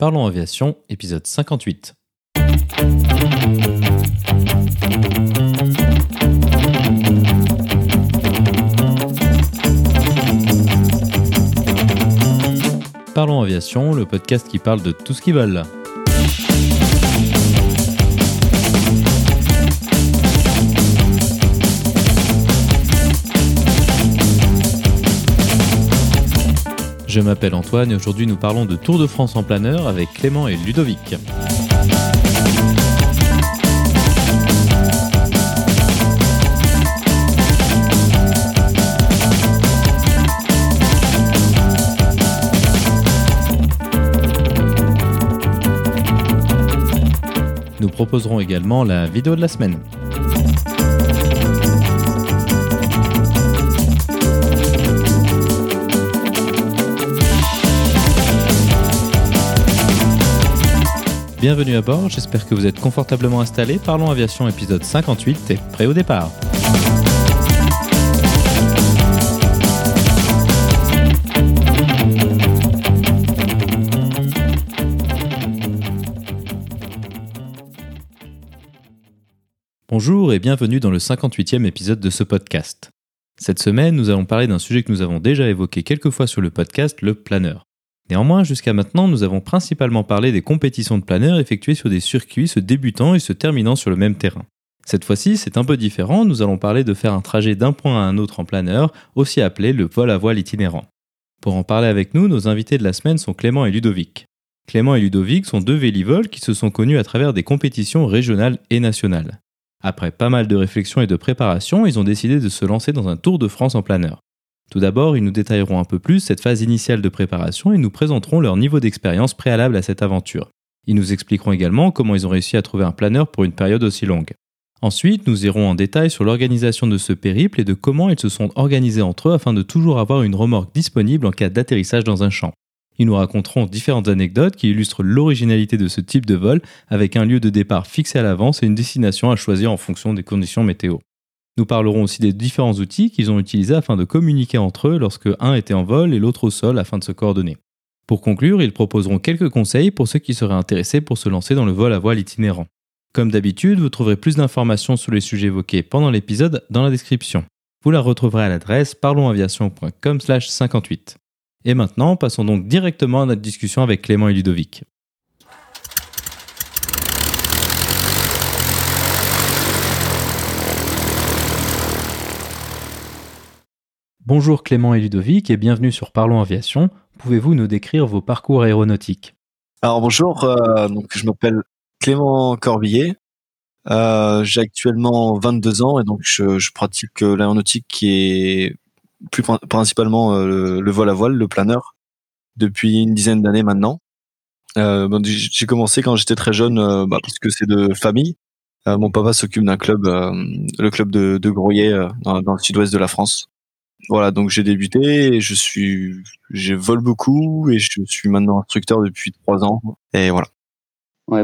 Parlons Aviation, épisode 58. Parlons Aviation, le podcast qui parle de tout ce qui vole. Je m'appelle Antoine et aujourd'hui nous parlons de Tour de France en planeur avec Clément et Ludovic. Nous proposerons également la vidéo de la semaine. Bienvenue à bord, j'espère que vous êtes confortablement installés. Parlons Aviation épisode 58 et prêt au départ. Bonjour et bienvenue dans le 58e épisode de ce podcast. Cette semaine, nous allons parler d'un sujet que nous avons déjà évoqué quelques fois sur le podcast, le planeur. Néanmoins, jusqu'à maintenant, nous avons principalement parlé des compétitions de planeurs effectuées sur des circuits se débutant et se terminant sur le même terrain. Cette fois-ci, c'est un peu différent, nous allons parler de faire un trajet d'un point à un autre en planeur, aussi appelé le vol à voile itinérant. Pour en parler avec nous, nos invités de la semaine sont Clément et Ludovic. Clément et Ludovic sont deux vélivoles qui se sont connus à travers des compétitions régionales et nationales. Après pas mal de réflexion et de préparation, ils ont décidé de se lancer dans un Tour de France en planeur. Tout d'abord, ils nous détailleront un peu plus cette phase initiale de préparation et nous présenteront leur niveau d'expérience préalable à cette aventure. Ils nous expliqueront également comment ils ont réussi à trouver un planeur pour une période aussi longue. Ensuite, nous irons en détail sur l'organisation de ce périple et de comment ils se sont organisés entre eux afin de toujours avoir une remorque disponible en cas d'atterrissage dans un champ. Ils nous raconteront différentes anecdotes qui illustrent l'originalité de ce type de vol avec un lieu de départ fixé à l'avance et une destination à choisir en fonction des conditions météo. Nous parlerons aussi des différents outils qu'ils ont utilisés afin de communiquer entre eux lorsque un était en vol et l'autre au sol afin de se coordonner. Pour conclure, ils proposeront quelques conseils pour ceux qui seraient intéressés pour se lancer dans le vol à voile itinérant. Comme d'habitude, vous trouverez plus d'informations sur les sujets évoqués pendant l'épisode dans la description. Vous la retrouverez à l'adresse parlonsaviation.com/58. Et maintenant, passons donc directement à notre discussion avec Clément et Ludovic. Bonjour Clément et Ludovic et bienvenue sur Parlons Aviation. Pouvez-vous nous décrire vos parcours aéronautiques? Alors bonjour, euh, je m'appelle Clément Corbillet. Euh, j'ai actuellement 22 ans et donc je, pratique euh, l'aéronautique qui est plus principalement le, vol à voile, le planeur, depuis une dizaine d'années maintenant. j'ai commencé quand j'étais très jeune bah, parce que c'est de famille. mon papa s'occupe d'un club, le club de, dans, dans, le sud-ouest de la France. Voilà, donc j'ai débuté, je suis, je vole beaucoup et je suis maintenant instructeur depuis trois ans. Et voilà.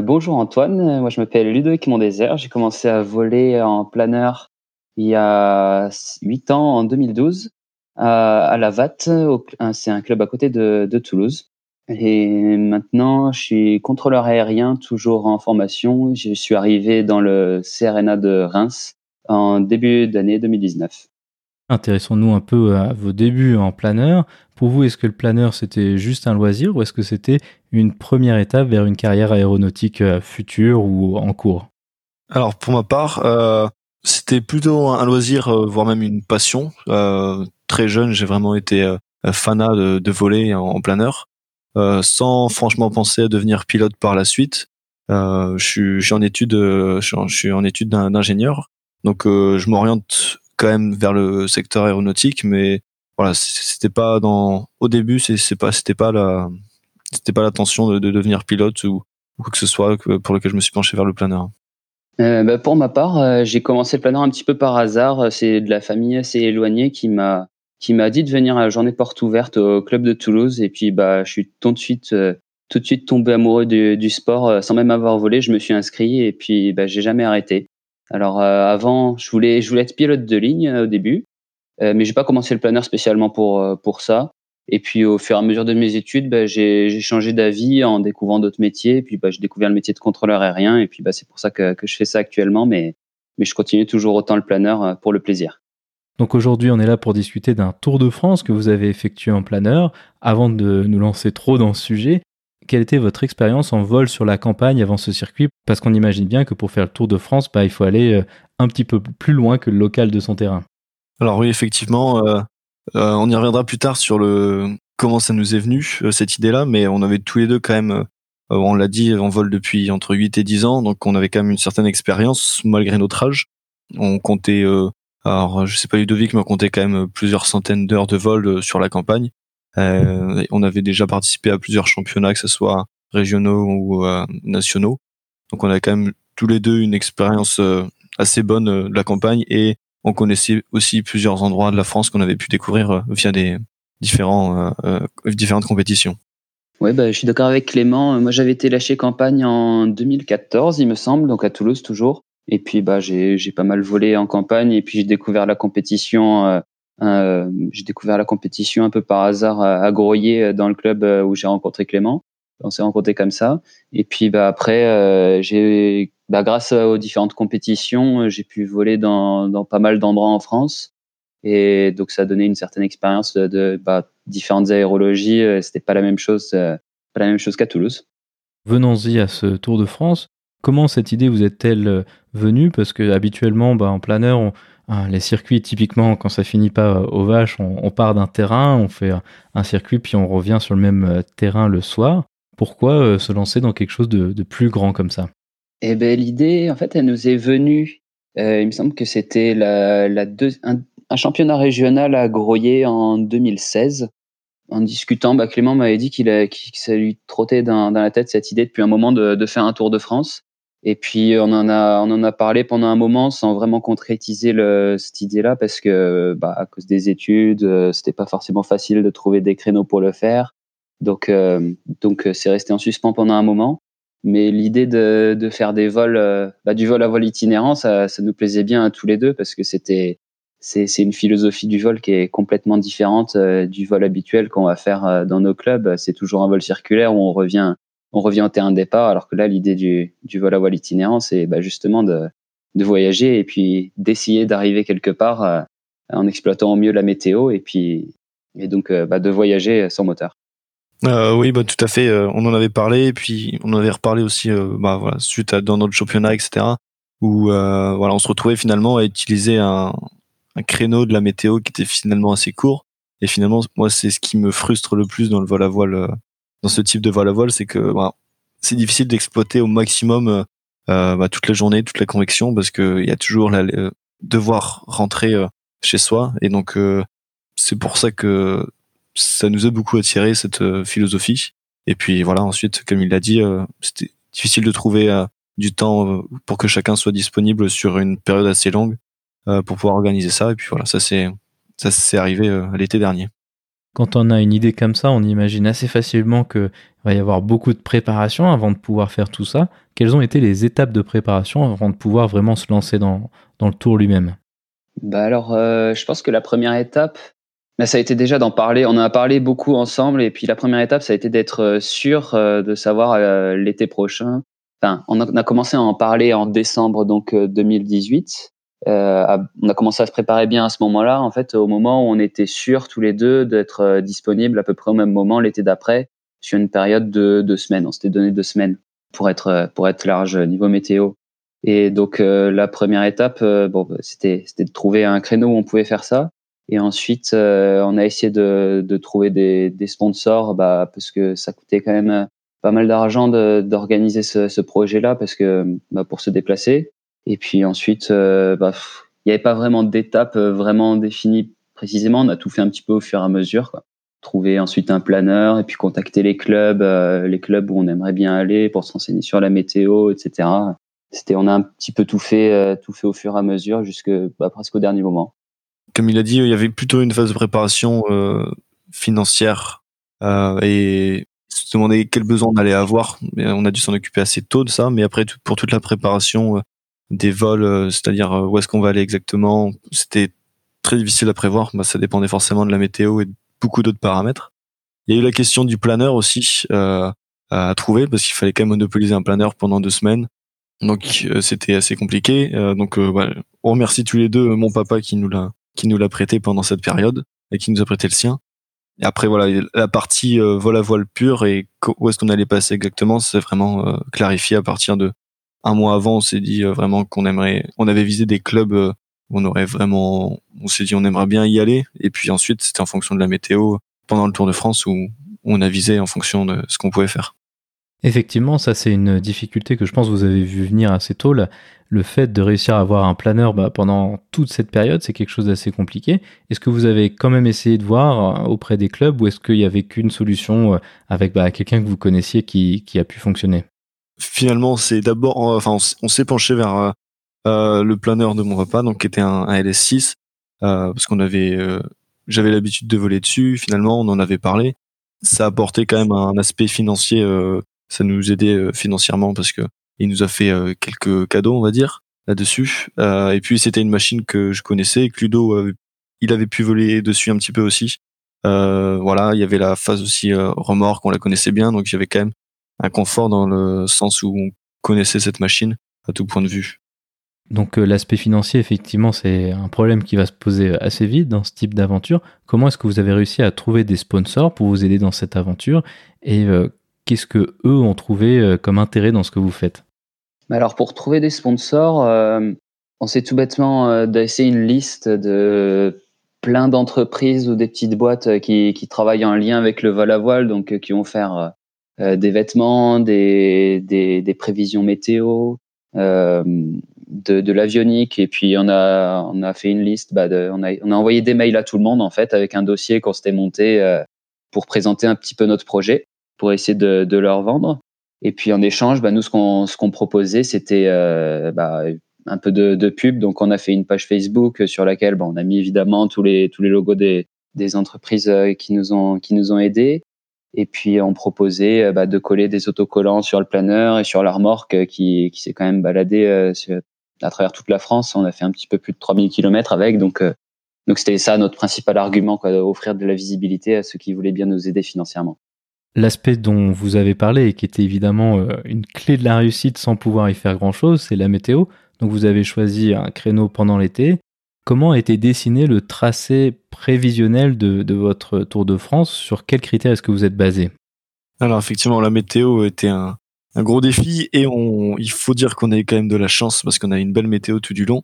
Bonjour Antoine, moi je m'appelle Ludovic Mondésert. J'ai commencé à voler en planeur il y a huit ans, en 2012, à, la VAT. C'est un club à côté de, de, Toulouse. Et maintenant, je suis contrôleur aérien, toujours en formation. Je suis arrivé dans le CRNA de Reims en début d'année 2019. Intéressons-nous un peu à vos débuts en planeur. Pour vous, est-ce que le planeur c'était juste un loisir ou est-ce que c'était une première étape vers une carrière aéronautique euh, future ou en cours? Alors pour ma part, euh, c'était plutôt un loisir, euh, voire même une passion. très jeune, j'ai vraiment été fanat de, voler en, planeur, sans franchement penser à devenir pilote par la suite. je, suis, en étude, je suis en étude d'ingénieur, donc je m'oriente quand même vers le secteur aéronautique, mais voilà, c'était pas dans au début, c'est pas c'était pas la c'était pas l'intention de, de, devenir pilote ou, quoi que ce soit pour lequel je me suis penché vers le planeur. Euh, bah pour ma part, euh, j'ai commencé le planeur un petit peu par hasard. C'est de la famille assez éloignée qui m'a qui m'a dit de venir à la journée porte ouverte au club de Toulouse. Et puis bah je suis tout de suite euh, tout de suite tombé amoureux du, du sport sans même avoir volé. Je me suis inscrit et puis bah j'ai jamais arrêté. Alors euh, avant, je voulais, être pilote de ligne euh, au début, euh, mais j'ai pas commencé le planeur spécialement pour ça. Et puis au fur et à mesure de mes études, bah, j'ai changé d'avis en découvrant d'autres métiers. Puis bah, j'ai découvert le métier de contrôleur aérien. Et puis bah, c'est pour ça que, je fais ça actuellement. Mais, mais je continue toujours autant le planeur pour le plaisir. Donc aujourd'hui, on est là pour discuter d'un Tour de France que vous avez effectué en planeur. Avant de nous lancer trop dans ce sujet, quelle était votre expérience en vol sur la campagne avant ce circuit? Parce qu'on imagine bien que pour faire le Tour de France, bah, il faut aller euh, un petit peu plus loin que le local de son terrain. Alors oui, effectivement, euh, euh, on y reviendra plus tard sur le comment ça nous est venu cette idée-là, mais on avait tous les deux quand même, on l'a dit, on vole depuis entre 8 et 10 ans, donc on avait quand même une certaine expérience malgré notre âge. On comptait, alors je sais pas Ludovic, mais on comptait quand même plusieurs centaines d'heures de vol sur la campagne. Euh, on avait déjà participé à plusieurs championnats, que ce soit régionaux ou euh, nationaux. Donc on a quand même tous les deux une expérience euh, assez bonne de la campagne et on connaissait aussi plusieurs endroits de la France qu'on avait pu découvrir via des différents, différentes compétitions. Oui, bah, je suis d'accord avec Clément. Moi, j'avais été lâché campagne en 2014, il me semble, donc à Toulouse toujours. Et puis, bah, j'ai pas mal volé en campagne et puis j'ai découvert la compétition j'ai découvert la compétition un peu par hasard à, Groyer euh, dans le club euh, où j'ai rencontré Clément. On s'est rencontrés comme ça. Et puis bah, après, bah, grâce aux différentes compétitions, j'ai pu voler dans, pas mal d'endroits en France. Et donc ça a donné une certaine expérience de, bah, différentes aérologies. C'était pas la même chose, pas la même chose qu'à Toulouse. Venons-y à ce Tour de France. Comment cette idée vous est-elle venue? Parce que habituellement, bah, en planeur, on, Hein, les circuits, typiquement, quand ça finit pas aux vaches, on, part d'un terrain, on fait un circuit, puis on revient sur le même euh, terrain le soir. Pourquoi euh, se lancer dans quelque chose de, plus grand comme ça? Eh ben, l'idée, en fait, elle nous est venue. Euh, il me semble que c'était la, la un, championnat régional à Groyer en 2016. En discutant, bah, Clément m'avait dit qu'il que ça lui trottait dans, la tête cette idée depuis un moment de faire un Tour de France. Et puis on en a on en a parlé pendant un moment sans vraiment concrétiser le, cette idée-là parce que bah, à cause des études, euh, c'était pas forcément facile de trouver des créneaux pour le faire. Donc euh, donc euh, c'est resté en suspens pendant un moment. Mais l'idée de, de faire des vols, bah, du vol à vol itinérant, ça, ça nous plaisait bien à tous les deux parce que c'était c'est une philosophie du vol qui est complètement différente du vol habituel qu'on va faire dans nos clubs. C'est toujours un vol circulaire où on revient on revient au terrain de départ, alors que là, l'idée du, vol à voile itinérant, c'est bah, justement de, de voyager et puis d'essayer d'arriver quelque part euh, en exploitant au mieux la météo et puis et donc euh, bah, de voyager sans moteur. Euh, oui, bah, tout à fait. on en avait parlé, et puis on en avait reparlé aussi bah, suite à dans notre championnat, etc. Où voilà, on se retrouvait finalement à utiliser un, un créneau de la météo qui était finalement assez court. Et finalement, moi, c'est ce qui me frustre le plus dans le vol à voile dans ce type de vol à voile, c'est que bah, c'est difficile d'exploiter au maximum euh, euh, bah, toute la journée, toute la convection, parce que il y a toujours la, euh, devoir rentrer chez soi, et donc c'est pour ça que ça nous a beaucoup attiré cette philosophie. Et puis voilà, ensuite, comme il l'a dit, c'était difficile de trouver du temps pour que chacun soit disponible sur une période assez longue pour pouvoir organiser ça. Et puis voilà, ça c'est ça s'est arrivé l'été dernier quand on a une idée comme ça, on imagine assez facilement qu'il va y avoir beaucoup de préparation avant de pouvoir faire tout ça. Quelles ont été les étapes de préparation avant de pouvoir vraiment se lancer dans, le tour lui-même? Bah alors, euh, je pense que la première étape, bah, ça a été déjà d'en parler. On en a parlé beaucoup ensemble, et puis la première étape, ça a été d'être euh, sûr euh, de savoir l'été prochain. Enfin, on a, on a, commencé à en parler en décembre donc 2018, euh, on a commencé à se préparer bien à ce moment-là, en fait, au moment où on était sûr tous les deux d'être euh, disponibles à peu près au même moment l'été d'après, sur une période de deux semaines. On s'était donné deux semaines pour être euh, pour être large niveau météo. Et donc la première étape, bon, bah, c'était c'était de trouver un créneau où on pouvait faire ça. Et ensuite, on a essayé de, de trouver des, des sponsors, bah, parce que ça coûtait quand même pas mal d'argent d'organiser ce, ce projet-là, parce que bah, pour se déplacer. Et puis ensuite, euh, bah, il n'y avait pas vraiment d'étape euh, vraiment définie précisément. On a tout fait un petit peu au fur et à mesure. Trouver ensuite un planeur et puis contacter les clubs, euh, les clubs où on aimerait bien aller pour se sur la météo, etc. C'était, on a un petit peu tout fait, tout fait au fur et à mesure jusque bah, presque au dernier moment. Comme il a dit, il y avait plutôt une phase de préparation financière et se demander quel besoin on allait avoir. On a dû s'en occuper assez tôt de ça, mais après pour toute la préparation des vols, euh, c'est-à-dire euh, où est-ce qu'on va aller exactement. C'était très difficile à prévoir. Bah, ça dépendait forcément de la météo et de beaucoup d'autres paramètres. Il y a eu la question du planeur aussi euh, à trouver parce qu'il fallait quand même monopoliser un planeur pendant deux semaines. Donc euh, c'était assez compliqué. Euh, donc voilà, on remercie tous les deux mon papa qui nous l'a qui nous l'a prêté pendant cette période et qui nous a prêté le sien. Et après voilà la partie vol à voile pure et où est-ce qu'on allait passer exactement, c'est vraiment clarifié à partir de un mois avant. On s'est dit vraiment qu'on aimerait, on avait visé des clubs où on aurait vraiment, on s'est dit on aimerait bien y aller. Et puis ensuite c'était en fonction de la météo pendant le Tour de France où on a visé en fonction de ce qu'on pouvait faire. Effectivement, ça c'est une difficulté que je pense que vous avez vu venir assez tôt. Le fait de réussir à avoir un planeur bah, pendant toute cette période, c'est quelque chose d'assez compliqué. Est-ce que vous avez quand même essayé de voir euh, auprès des clubs ou est-ce qu'il n'y avait qu'une solution euh, avec bah, quelqu'un que vous connaissiez qui, a pu fonctionner? Finalement, c'est d'abord, enfin, on, s'est penché vers euh, le planeur de mon repas, donc qui était un, LS6, parce qu'on avait j'avais l'habitude de voler dessus. Finalement, on en avait parlé. Ça apportait quand même un aspect financier. Euh, ça nous aidait euh, financièrement parce que il nous a fait euh, quelques cadeaux, on va dire, là-dessus. et puis c'était une machine que je connaissais. Cludo, il avait pu voler dessus un petit peu aussi. voilà, il y avait la phase aussi remorque, on la connaissait bien, donc avait quand même un confort dans le sens où on connaissait cette machine à tout point de vue. Donc euh, l'aspect financier, effectivement, c'est un problème qui va se poser assez vite dans ce type d'aventure. Comment est-ce que vous avez réussi à trouver des sponsors pour vous aider dans cette aventure et euh, qu'est-ce que eux ont trouvé euh, comme intérêt dans ce que vous faites? Alors pour trouver des sponsors, on s'est tout bêtement d'essayer une liste de plein d'entreprises ou des petites boîtes qui, travaillent en lien avec le vol à voile, donc qui vont faire des vêtements, des, des prévisions météo, de, de l'avionique. Et puis on a on a fait une liste bah de, on a on a envoyé des mails à tout le monde en fait avec un dossier qu'on s'était monté euh, pour présenter un petit peu notre projet pour essayer de, de leur vendre. Et puis en échange bah nous ce qu'on ce qu'on proposait c'était euh, bah, un peu de, de, pub. Donc on a fait une page Facebook sur laquelle bah, on a mis évidemment tous les tous les logos des des entreprises euh, qui nous ont qui nous ont aidés et puis on proposait bah, de coller des autocollants sur le planeur et sur la remorque qui, qui s'est quand même baladé à travers toute la France. On a fait un petit peu plus de 3000 km avec. Donc, euh, donc c'était ça notre principal argument, quoi, offrir de la visibilité à ceux qui voulaient bien nous aider financièrement. L'aspect dont vous avez parlé et qui était évidemment euh, une clé de la réussite sans pouvoir y faire grand-chose, c'est la météo. Donc vous avez choisi un créneau pendant l'été. Comment a été dessiné le tracé prévisionnel de, votre Tour de France? Sur quels critères est-ce que vous êtes basé? Alors effectivement, la météo était un, un gros défi et on, il faut dire qu'on a eu quand même de la chance parce qu'on a une belle météo tout du long.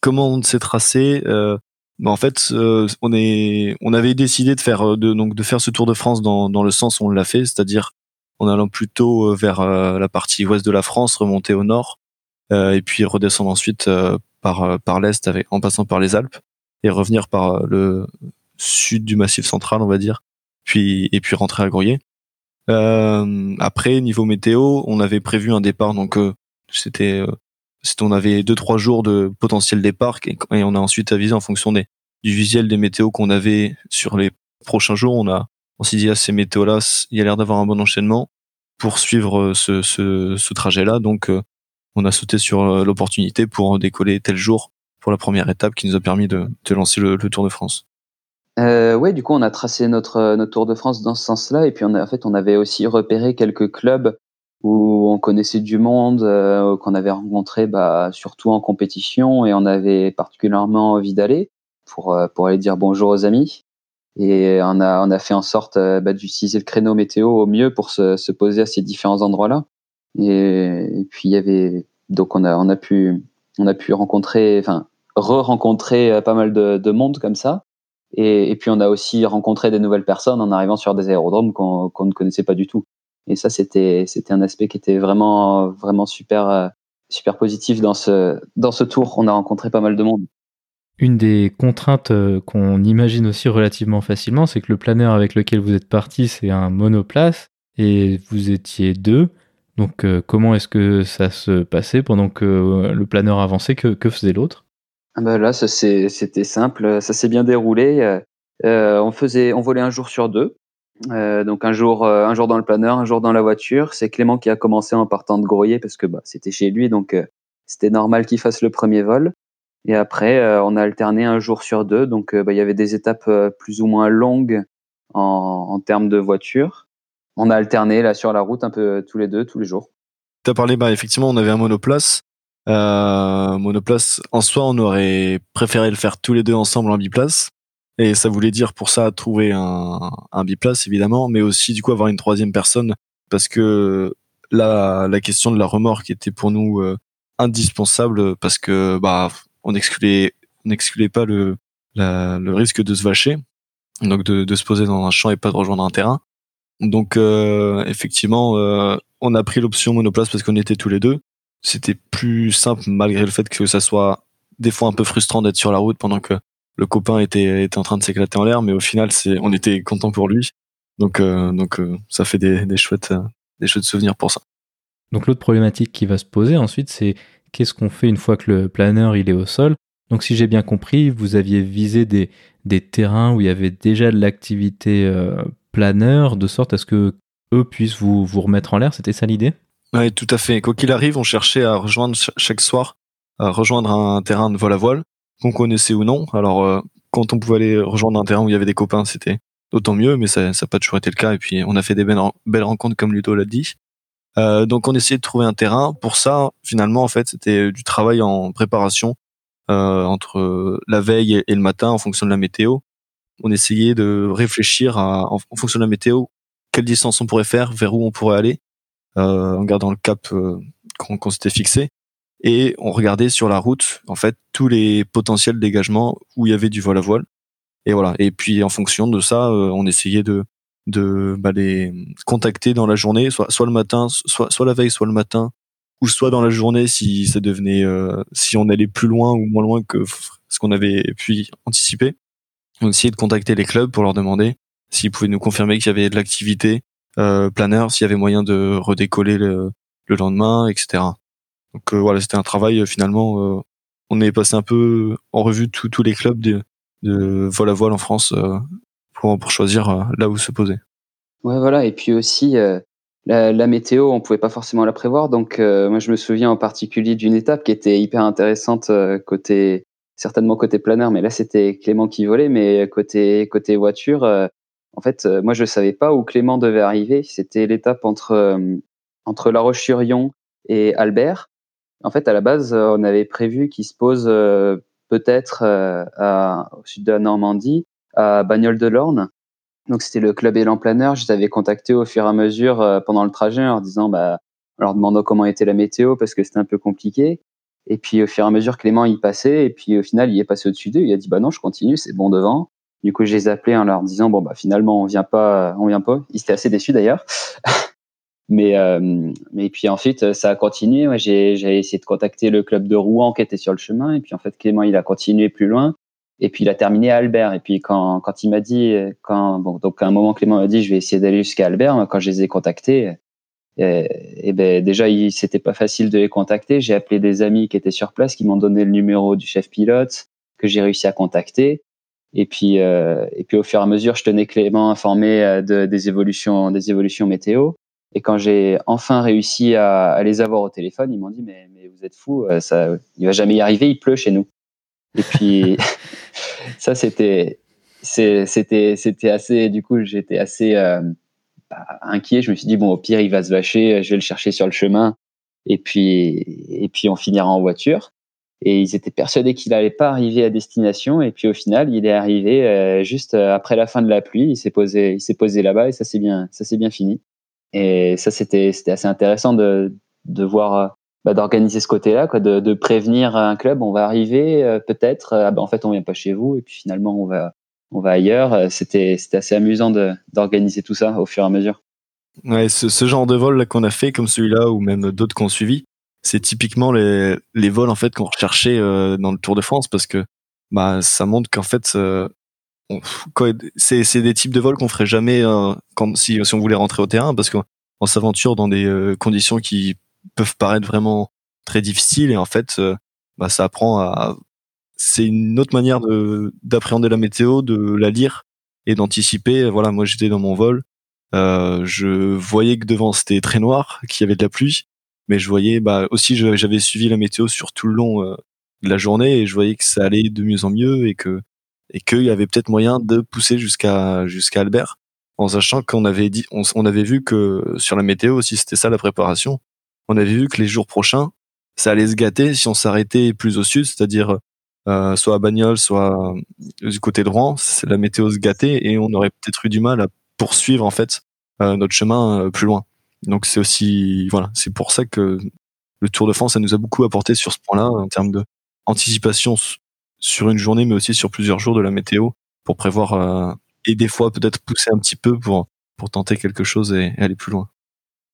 Comment on s'est tracé euh, bah, En fait, euh, on avait décidé de faire euh, donc de faire ce Tour de France dans le sens où on l'a fait, c'est-à-dire en allant plutôt vers la partie ouest de la France, remonter au nord et puis redescendre ensuite par par l'est avec en passant par les Alpes et revenir par le sud du Massif central, on va dire, puis et puis rentrer à Gourier. Euh, après, niveau météo, on avait prévu un départ, donc euh, c'était, euh, on avait deux trois jours de potentiel départ et, on a ensuite avisé en fonction des, du visuel des météos qu'on avait sur les prochains jours. On a, on s'est dit à ah, ces météos-là, il y a l'air d'avoir un bon enchaînement pour suivre ce, ce, ce trajet-là. Donc, on a sauté sur l'opportunité pour décoller tel jour pour la première étape qui nous a permis de, lancer le, Tour de France. Euh, ouais, du coup, on a tracé notre, euh, notre Tour de France dans ce sens-là. Et puis, en fait, on avait aussi repéré quelques clubs où on connaissait du monde, euh, qu'on avait rencontré bah, surtout en compétition. Et on avait particulièrement envie d'aller pour, euh, aller dire bonjour aux amis. Et on a, fait en sorte euh, bah, d'utiliser le créneau météo au mieux pour se, se poser à ces différents endroits-là. Et, puis, il y avait. Donc, on a, on a, pu, on a pu rencontrer, enfin, re-rencontrer pas mal de, de monde comme ça. Et, et, puis on a aussi rencontré des nouvelles personnes en arrivant sur des aérodromes qu'on ne connaissait pas du tout. Et ça, c'était c'était un aspect qui était vraiment vraiment super euh, super positif dans ce dans ce tour. On a rencontré pas mal de monde. Une des contraintes euh, qu'on imagine aussi relativement facilement, c'est que le planeur avec lequel vous êtes parti, c'est un monoplace et vous étiez deux. Donc euh, comment est-ce que ça se passait pendant que le planeur avançait? Que, faisait l'autre? Ah bah là, c'était simple, ça s'est bien déroulé. Euh, on faisait, on volait un jour sur deux. Euh, donc un jour, euh, dans le planeur, un jour dans la voiture. C'est Clément qui a commencé en partant de Groyer parce que bah, c'était chez lui, donc c'était normal qu'il fasse le premier vol. Et après, on a alterné un jour sur deux. Donc bah, il y avait des étapes plus ou moins longues en termes de voiture. On a alterné là sur la route un peu tous les deux, tous les jours. Tu as parlé, bah, effectivement, on avait un monoplace. Euh, monoplace, en soi, on aurait préféré le faire tous les deux ensemble en biplace. Et ça voulait dire pour ça trouver un, un biplace, évidemment, mais aussi du coup avoir une troisième personne parce que la, la question de la remorque était pour nous euh, indispensable parce que bah on n'excluait pas le le risque de se vacher donc de, de se poser dans un champ et pas de rejoindre un terrain donc euh, effectivement euh, on a pris l'option monoplace parce qu'on était tous les deux. C'était plus simple malgré le fait que ça soit des fois un peu frustrant d'être sur la route pendant que le copain était, était en train de s'éclater en l'air mais au final c'est on était content pour lui. Donc donc ça fait des, des chouettes des chouettes souvenirs pour ça. Donc l'autre problématique qui va se poser ensuite, c'est qu'est-ce qu'on fait une fois que le planeur il est au sol? Donc si j'ai bien compris, vous aviez visé des, des terrains où il y avait déjà de l'activité euh, planeur, de sorte à ce que eux puissent vous, remettre en l'air. C'était ça l'idée? Oui, tout à fait. Quoi qu'il arrive, on cherchait à rejoindre chaque soir, à rejoindre un terrain de vol à voile, qu'on connaissait ou non. Alors euh, quand on pouvait aller rejoindre un terrain où il y avait des copains, c'était d'autant mieux, mais ça n'a pas toujours été le cas. Et puis on a fait des belles, belles rencontres, comme Ludo l'a dit. Euh, donc on essayait de trouver un terrain. Pour ça, finalement, en fait, c'était du travail en préparation euh, entre la veille et le matin en fonction de la météo. On essayait de réfléchir en, fonction de la météo, quelle distance on pourrait faire, vers où on pourrait aller, euh, en gardant le cap euh, qu'on s'était fixé. Et on regardait sur la route, en fait, tous les potentiels dégagements où il y avait du vol à voile. Et voilà. Et puis en fonction de ça, euh, on essayait de de bah, les contacter dans la journée, soit, le matin, soit, soit la veille, soit le matin, ou soit dans la journée si ça devenait, euh, si on allait plus loin ou moins loin que ce qu'on avait pu anticiper. On essayait de contacter les clubs pour leur demander s'ils pouvaient nous confirmer qu'il y avait de l'activité euh, planeur, s'il y avait moyen de redécoller le, le lendemain, etc. Donc euh, voilà, c'était un travail euh, finalement. Euh, on est passé un peu en revue tous les clubs de, de vol à voile en France pour, pour choisir euh, là où se poser. Ouais, voilà. Et puis aussi, euh, la, la, météo, on pouvait pas forcément la prévoir. Donc, euh, moi, je me souviens en particulier d'une étape qui était hyper intéressante côté, certainement côté planeur, mais là, c'était Clément qui volait. Mais côté, côté voiture, en fait, moi, je savais pas où Clément devait arriver. C'était l'étape entre, entre La Roche-sur-Yon et Albert. En fait, à la base, on avait prévu qu'il se pose peut-être au sud de la Normandie à Bagnoles de l'Orne. Donc c'était le club élan planeur. Je les avais contactés au fur et à mesure euh, pendant le trajet en leur disant, bah, en leur demandant comment était la météo parce que c'était un peu compliqué. Et puis au fur et à mesure, Clément y passait et puis au final, il est passé au-dessus d'eux. Il a dit, bah non, je continue, c'est bon devant. Du coup, je les appelais en leur disant, bon bah finalement, on vient pas, on vient pas. Ils étaient assez déçus d'ailleurs. mais euh, mais puis ensuite, ça a continué. Ouais, j'ai j'ai essayé de contacter le club de Rouen qui était sur le chemin et puis en fait, Clément, il a continué plus loin. Et puis il a terminé à Albert. Et puis quand, quand il m'a dit, quand bon, donc à un moment Clément m'a dit, je vais essayer d'aller jusqu'à Albert. Quand je les ai contactés, et, et ben déjà c'était pas facile de les contacter. J'ai appelé des amis qui étaient sur place, qui m'ont donné le numéro du chef pilote que j'ai réussi à contacter. Et puis euh, et puis au fur et à mesure, je tenais Clément informé euh, de, des évolutions des évolutions météo. Et quand j'ai enfin réussi à, à, les avoir au téléphone, ils m'ont dit mais, mais vous êtes fou, euh, ça, il va jamais y arriver, il pleut chez nous. Et puis ça c'était c'était c'était assez du coup j'étais assez euh, inquiet. Je me suis dit bon au pire il va se vacher je vais le chercher sur le chemin. Et puis et puis on finira en voiture. Et ils étaient persuadés qu'il n'allait pas arriver à destination. Et puis au final il est arrivé euh, juste après la fin de la pluie. Il s'est posé il s'est posé là-bas et ça s'est bien ça s'est bien fini. Et ça c'était c'était assez intéressant de de voir bah, d'organiser ce côté-là, quoi, de, de, prévenir un club, on va arriver, euh, peut-être, euh, ah bah, en fait on vient pas chez vous, et puis finalement on va, on va ailleurs. Euh, c'était, assez amusant d'organiser tout ça au fur et à mesure. Ouais, ce, ce genre de vol qu'on a fait, comme celui-là ou même d'autres qu'on suivi, c'est typiquement les, les vols en fait qu'on recherchait dans le Tour de France parce que bah ça montre qu'en fait c'est, c'est des types de vols qu'on ferait jamais quand si, si on voulait rentrer au terrain parce qu'on s'aventure dans des conditions qui peuvent paraître vraiment très difficiles et en fait euh, bah, ça apprend à c'est une autre manière de d'appréhender la météo de la lire et d'anticiper voilà moi j'étais dans mon vol euh, je voyais que devant c'était très noir qu'il y avait de la pluie mais je voyais bah aussi j'avais suivi la météo sur tout le long euh, de la journée et je voyais que ça allait de mieux en mieux et que qu'il y avait peut-être moyen de pousser jusqu'à jusqu'à Albert en sachant qu'on avait dit, on, avait vu que sur la météo aussi, c'était ça la préparation. On avait vu que les jours prochains, ça allait se gâter si on s'arrêtait plus au sud, c'est-à-dire euh, soit à Bagnols, soit du côté de Rouen, c'est la météo se gâtait et on aurait peut-être eu du mal à poursuivre en fait euh, notre chemin euh, plus loin. Donc c'est aussi voilà, c'est pour ça que le Tour de France ça nous a beaucoup apporté sur ce point-là en termes de anticipation sur une journée, mais aussi sur plusieurs jours de la météo pour prévoir et des fois peut-être pousser un petit peu pour pour tenter quelque chose et, aller plus loin.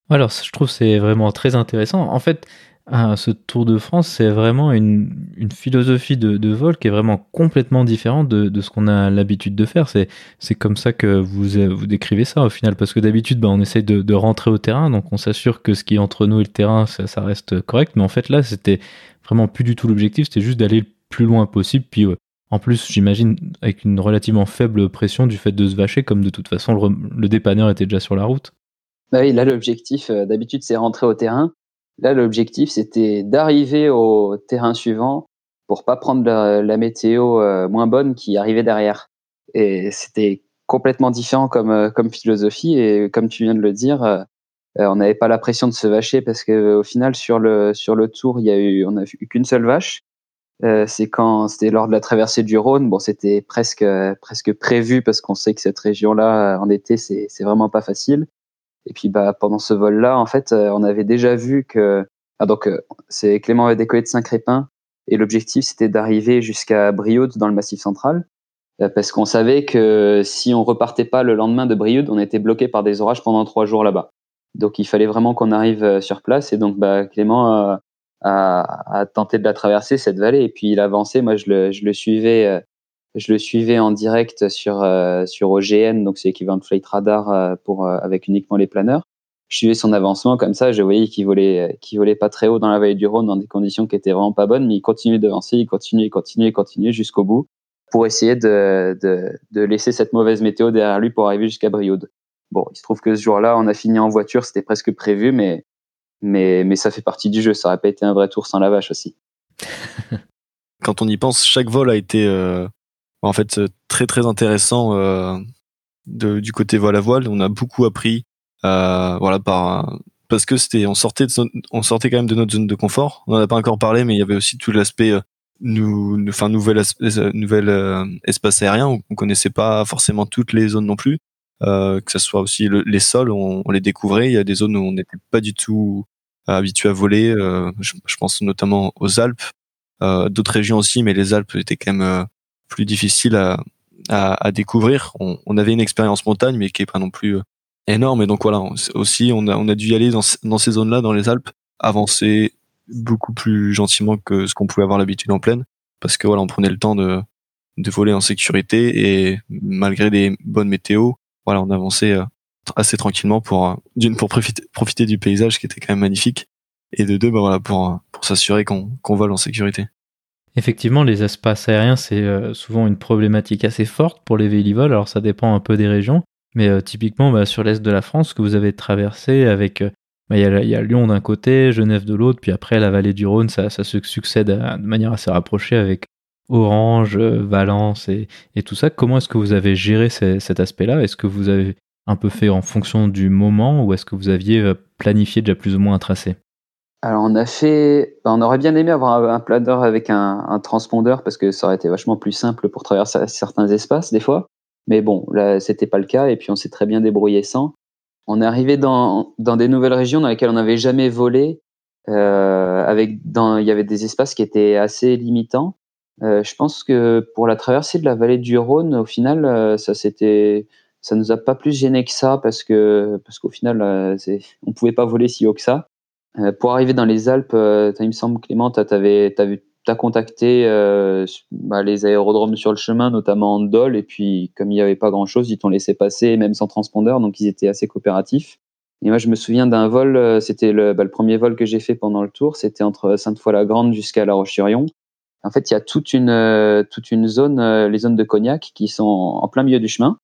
Alors je trouve c'est vraiment très intéressant. En fait, ah, ce Tour de France, c'est vraiment une, philosophie de, vol qui est vraiment complètement différente de, ce qu'on a l'habitude de faire. C'est, comme ça que vous, décrivez ça au final, parce que d'habitude, bah, on essaye de, rentrer au terrain, donc on s'assure que ce qui est entre nous et le terrain, ça, reste correct. Mais en fait, là, c'était vraiment plus du tout l'objectif, c'était juste d'aller le plus loin possible. Puis en plus, j'imagine avec une relativement faible pression du fait de se vacher, comme de toute façon le, le dépanneur était déjà sur la route. Bah oui, là, l'objectif, euh, d'habitude, c'est rentrer au terrain. Là, l'objectif, c'était d'arriver au terrain suivant pour pas prendre la, météo euh, moins bonne qui arrivait derrière. Et c'était complètement différent comme, euh, comme philosophie. Et comme tu viens de le dire, euh, on n'avait pas la pression de se vacher parce que au final, sur le, sur le tour, il y a eu, on a eu qu'une seule vache. c'est quand c'était lors de la traversée du Rhône. Bon, c'était presque presque prévu parce qu'on sait que cette région-là en été, c'est vraiment pas facile. Et puis bah pendant ce vol-là, en fait, euh, on avait déjà vu que ah, donc euh, c'est Clément avait décollé de Saint-Crépin et l'objectif c'était d'arriver jusqu'à Brioude dans le Massif central euh, parce qu'on savait que si on repartait pas le lendemain de Brioude, on était bloqué par des orages pendant trois jours là-bas. Donc il fallait vraiment qu'on arrive sur place et donc bah Clément a, a, tenté de la traverser cette vallée et puis il avançait. Moi je le, je le suivais je le suivais en direct sur euh, sur OGN, donc c'est l'équivalent de Flight Radar euh, pour euh, avec uniquement les planeurs. Je suivais son avancement comme ça, je voyais qu'il volait qu'il volait pas très haut dans la vallée du Rhône dans des conditions qui étaient vraiment pas bonnes, mais il continuait d'avancer, il continuait, il continuait, il continuait jusqu'au bout pour essayer de, de, de laisser cette mauvaise météo derrière lui pour arriver jusqu'à Brioude. Bon, il se trouve que ce jour-là, on a fini en voiture, c'était presque prévu, mais mais mais ça fait partie du jeu. Ça aurait pas été un vrai tour sans la vache aussi. Quand on y pense, chaque vol a été en fait euh, très très intéressant euh, du côté voile à voile. On a beaucoup appris, euh, voilà, par parce que c'était on sortait de on sortait quand même de notre zone de confort. On n'en a pas encore parlé, mais il y avait aussi tout l'aspect nous, enfin nouvel nouvel espace aérien. On, on connaissait pas forcément toutes les zones non plus. Euh, que ce soit aussi les sols, on, les découvrait. Il y a des zones où on n'était pas du tout habitué à voler. Euh, je, je, pense notamment aux Alpes, euh, d'autres régions aussi, mais les Alpes étaient quand même plus difficile à, à, à découvrir. On, on, avait une expérience montagne, mais qui est pas non plus euh, énorme. Et donc voilà, aussi on a, on a dû y aller dans, dans ces zones-là, dans les Alpes, avancer beaucoup plus gentiment que ce qu'on pouvait avoir l'habitude en plaine, parce que voilà, on prenait le temps de, de voler en sécurité et malgré des bonnes météos, voilà, on avançait euh, assez tranquillement pour euh, d'une pour profiter, profiter du paysage qui était quand même magnifique et de deux bah voilà pour pour s'assurer qu'on qu'on vole en sécurité. Effectivement, les espaces aériens, c'est euh, souvent une problématique assez forte pour les vélivoles. Alors, ça dépend un peu des régions. Mais euh, typiquement, bah, sur l'est de la France, que vous avez traversé avec. Euh, bah, il y, a Lyon d'un côté, Genève de l'autre, puis après la vallée du Rhône, ça, se succède de manière assez rapprochée avec Orange, Valence et, tout ça. Comment est-ce que vous avez géré cet aspect-là? Est-ce que vous avez un peu fait en fonction du moment ou est-ce que vous aviez planifié déjà plus ou moins un tracé? Alors on a fait, on aurait bien aimé avoir un, planeur avec un, transpondeur parce que ça aurait été vachement plus simple pour traverser certains espaces des fois. Mais bon, là c'était pas le cas et puis on s'est très bien débrouillé sans. On est arrivé dans, des nouvelles régions dans lesquelles on n'avait jamais volé. Euh, il y avait des espaces qui étaient assez limitants. Euh, je pense que pour la traversée de la vallée du Rhône, au final, euh, ça c'était, ça nous a pas plus gêné que ça parce que parce qu'au final, euh, on pouvait pas voler si haut que ça. Euh, pour arriver dans les Alpes, euh, il me semble, Clément, tu as, contacté euh, bah, les aérodromes sur le chemin, notamment en Dole, et puis comme il n'y avait pas grand-chose, ils t'ont laissé passer, même sans transpondeur, donc ils étaient assez coopératifs. Et moi, je me souviens d'un vol, c'était le, bah, le, premier vol que j'ai fait pendant le tour, c'était entre Sainte-Foy-la-Grande jusqu'à La Roche-sur-Yon. En fait, il y a toute une, toute une zone, les zones de Cognac, qui sont en plein milieu du chemin.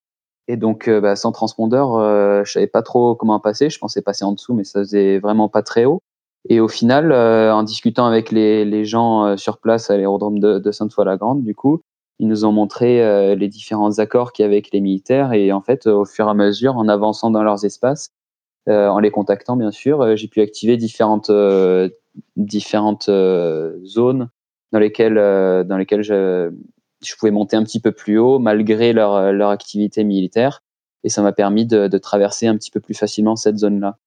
Et donc, euh, bah, sans transpondeur, euh, je savais pas trop comment passer. Je pensais passer en dessous, mais ça faisait vraiment pas très haut. Et au final, euh, en discutant avec les, gens sur place à l'aérodrome de, de Sainte-Foy-la-Grande, du coup, ils nous ont montré les différents accords qu'il y avait avec les militaires et en fait, au fur et à mesure, en avançant dans leurs espaces, en les contactant bien sûr, j'ai pu activer différentes différentes zones dans lesquelles dans lesquelles je, je pouvais monter un petit peu plus haut malgré leur leur activité militaire et ça m'a permis de, traverser un petit peu plus facilement cette zone-là.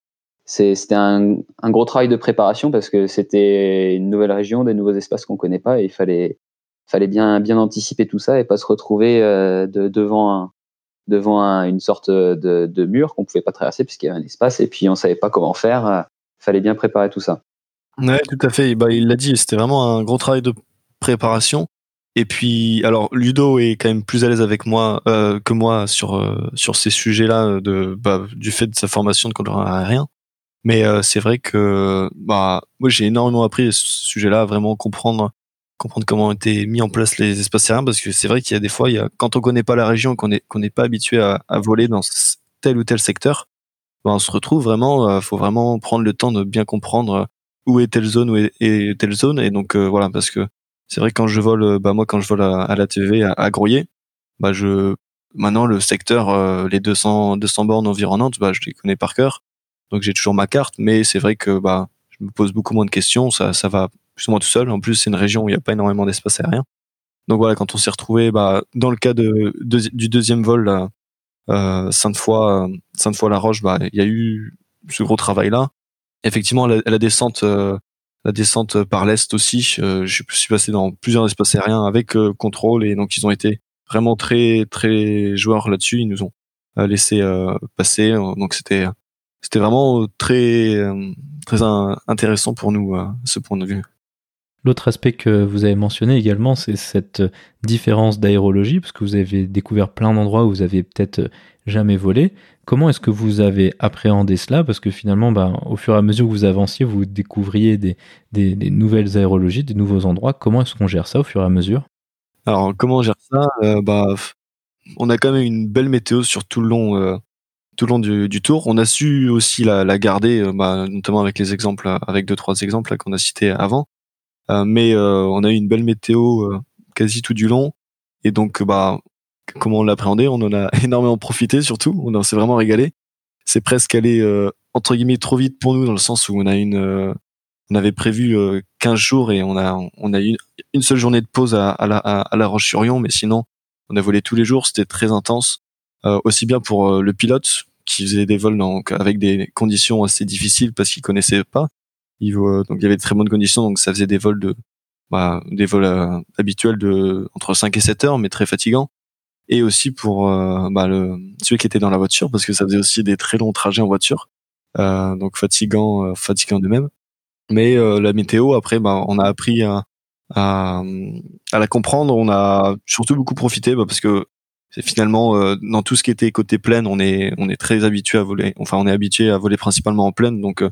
C'était un, gros travail de préparation parce que c'était une nouvelle région, des nouveaux espaces qu'on connaît pas et il fallait, bien, anticiper tout ça et pas se retrouver euh, de, devant, un, devant un, une sorte de, mur qu'on pouvait pas traverser puisqu'il y avait un espace et puis on savait pas comment faire. Euh, fallait bien préparer tout ça. Ouais, tout à fait. Bah, il l'a dit, c'était vraiment un gros travail de préparation. Et puis, alors Ludo est quand même plus à l'aise avec moi euh, que moi sur euh, sur ces sujets-là de bah, du fait de sa formation de contrôleur aérien. Mais euh, c'est vrai que bah moi j'ai énormément appris ce sujet-là, vraiment comprendre comprendre comment étaient mis en place les espaces aériens parce que c'est vrai qu'il y a des fois, il y a, quand on connaît pas la région, qu'on est qu'on n'est pas habitué à, à, voler dans tel ou tel secteur, bah, on se retrouve vraiment, faut vraiment prendre le temps de bien comprendre où est telle zone, où est, telle zone, et donc voilà parce que c'est vrai quand je vole, euh, bah moi quand je vole à, la TV à, à Grouillet, bah je maintenant le secteur, euh, les 200 200 bornes environnantes, bah je les connais par cœur, donc j'ai toujours ma carte. Mais c'est vrai que bah je me pose beaucoup moins de questions, ça ça va plus ou moins tout seul. En plus c'est une région où il n'y a pas énormément d'espace aérien. Donc voilà, quand on s'est retrouvé, bah dans le cas de, du deuxième vol, là, euh, Sainte-Foy, Sainte-Foy la Roche, bah il y a eu ce gros travail là. Effectivement, la, la descente euh, la descente par l'est aussi. Euh, je suis passé dans plusieurs espaces aériens avec euh, contrôle et donc ils ont été vraiment très très joueurs là-dessus. Ils nous ont euh, laissé passer. Donc c'était c'était vraiment très très intéressant pour nous ce point de vue. L'autre aspect que vous avez mentionné également, c'est cette différence d'aérologie, parce que vous avez découvert plein d'endroits où vous avez peut-être jamais volé. Comment est-ce que vous avez appréhendé cela? Parce que finalement, ben, au fur et à mesure que vous avanciez, vous découvriez des, nouvelles aérologies, des nouveaux endroits. Comment est-ce qu'on gère ça au fur et à mesure? Alors, comment on gère ça? Euh, bah, On a quand même une belle météo sur tout le long, euh, tout le long du, tour. On a su aussi la, garder, euh, bah, notamment avec les exemples, avec deux, trois exemples qu'on a cités avant. mais on a eu une belle météo quasi tout du long. Et donc, bah, comment on l'appréhendait. On en a énormément profité surtout. On s'est vraiment régalé. C'est presque allé euh, entre guillemets trop vite pour nous dans le sens où on a une, euh, on avait prévu 15 euh, jours et on a on a eu une, seule journée de pause à, à la, à, la Roche-sur-Yon, mais sinon on a volé tous les jours. C'était très intense, aussi bien pour le pilote qui faisait des vols donc avec des conditions assez difficiles parce qu'il connaissait pas. Il, donc il y avait de très bonnes conditions, donc ça faisait des vols de bah, des vols habituels de entre 5 et 7 heures, mais très fatigants et aussi pour euh, bah, le, celui qui était dans la voiture parce que ça faisait aussi des très longs trajets en voiture, euh, donc fatigant, euh, fatigant de même. Mais euh, la météo, après, bah, on a appris à, à, à, la comprendre. On a surtout beaucoup profité bah, parce que finalement dans tout ce qui était côté plaine, on est on est très habitué à voler. Enfin, on est habitué à voler principalement en plaine, donc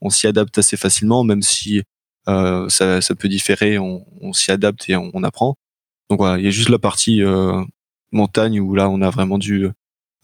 on s'y adapte assez facilement, même si ça, ça peut différer. On, on s'y adapte et on, on, apprend. Donc voilà, il y a juste la partie euh, montagne où là on a vraiment dû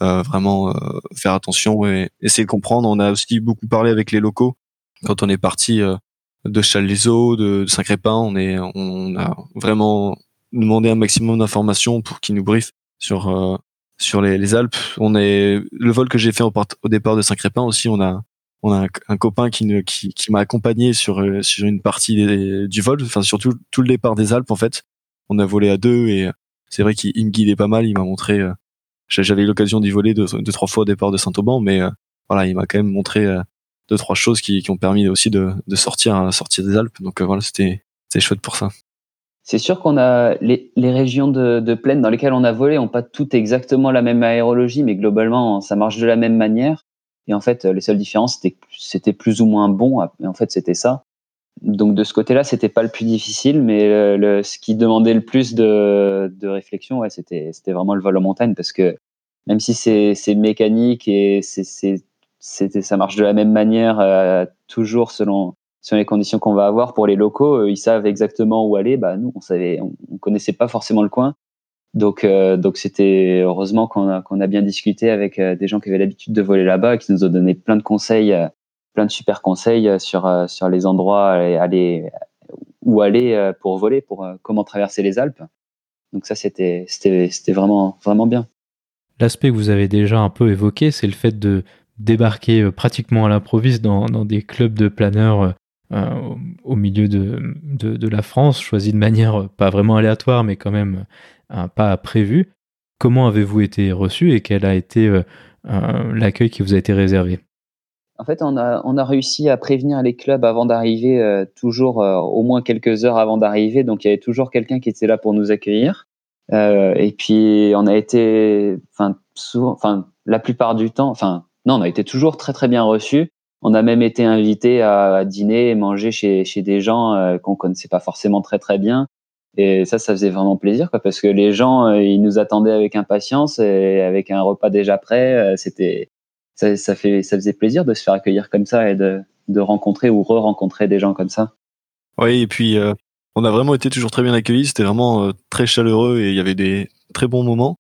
euh, vraiment euh, faire attention et essayer de comprendre. On a aussi beaucoup parlé avec les locaux quand on est parti euh, de Chalaiseau, de, Saint-Crépin. On est, on a vraiment demandé un maximum d'informations pour qu'ils nous briefent sur sur les, Alpes. On est le vol que j'ai fait au, départ de Saint-Crépin aussi. On a on a un, copain qui, qui, qui m'a accompagné sur sur une partie du vol, enfin surtout tout le départ des Alpes en fait. On a volé à deux et c'est vrai qu'il me guidait pas mal. Il m'a montré. Euh, j'avais eu l'occasion d'y voler deux, trois fois au départ de Saint-Auban, mais euh, voilà, il m'a quand même montré euh, deux trois choses qui, ont permis aussi de, sortir sortir des Alpes. Donc voilà, c'était chouette pour ça. C'est sûr qu'on a les, régions de, plaine dans lesquelles on a volé ont pas toutes exactement la même aérologie, mais globalement ça marche de la même manière. Et en fait, les seules différences c'était c'était plus ou moins bon. Et en fait, c'était ça donc de ce côté-là, c'était pas le plus difficile, mais le, ce qui demandait le plus de, de réflexion, ouais, c'était vraiment le vol en montagne parce que même si c'est mécanique et c'est ça marche de la même manière euh, toujours selon selon les conditions qu'on va avoir pour les locaux, euh, ils savent exactement où aller. Bah nous, on savait, on, connaissait pas forcément le coin, donc euh, donc c'était heureusement qu'on a qu'on a bien discuté avec des gens qui avaient l'habitude de voler là-bas, qui nous ont donné plein de conseils plein de super conseils euh, sur, euh, sur les endroits aller, où aller euh, pour voler, pour comment traverser les Alpes. Donc ça, c'était vraiment vraiment bien. L'aspect que vous avez déjà un peu évoqué, c'est le fait de débarquer euh, pratiquement à l'improviste dans, dans, des clubs de planeurs euh, au milieu de, de, la France, choisi de manière pas vraiment aléatoire, mais quand même un pas prévu. Comment avez-vous été reçu et quel a été euh, l'accueil qui vous a été réservé? En fait, on a, réussi à prévenir les clubs avant d'arriver, toujours au moins quelques heures avant d'arriver. Donc, il y avait toujours quelqu'un qui était là pour nous accueillir. Euh, et puis on a été, enfin, la plupart du temps, enfin, non, on a été toujours très très bien reçus. On a même été invité à, dîner et manger chez, des gens euh, qu'on connaissait pas forcément très très bien. Et ça, ça faisait vraiment plaisir, quoi, parce que les gens, euh, ils nous attendaient avec impatience et avec un repas déjà prêt. C'était, ça, ça, fait, ça faisait plaisir de se faire accueillir comme ça et de, de rencontrer ou re-rencontrer des gens comme ça. Oui, et puis on a vraiment été toujours très bien accueillis. C'était vraiment euh, très chaleureux et il y avait des très bons moments.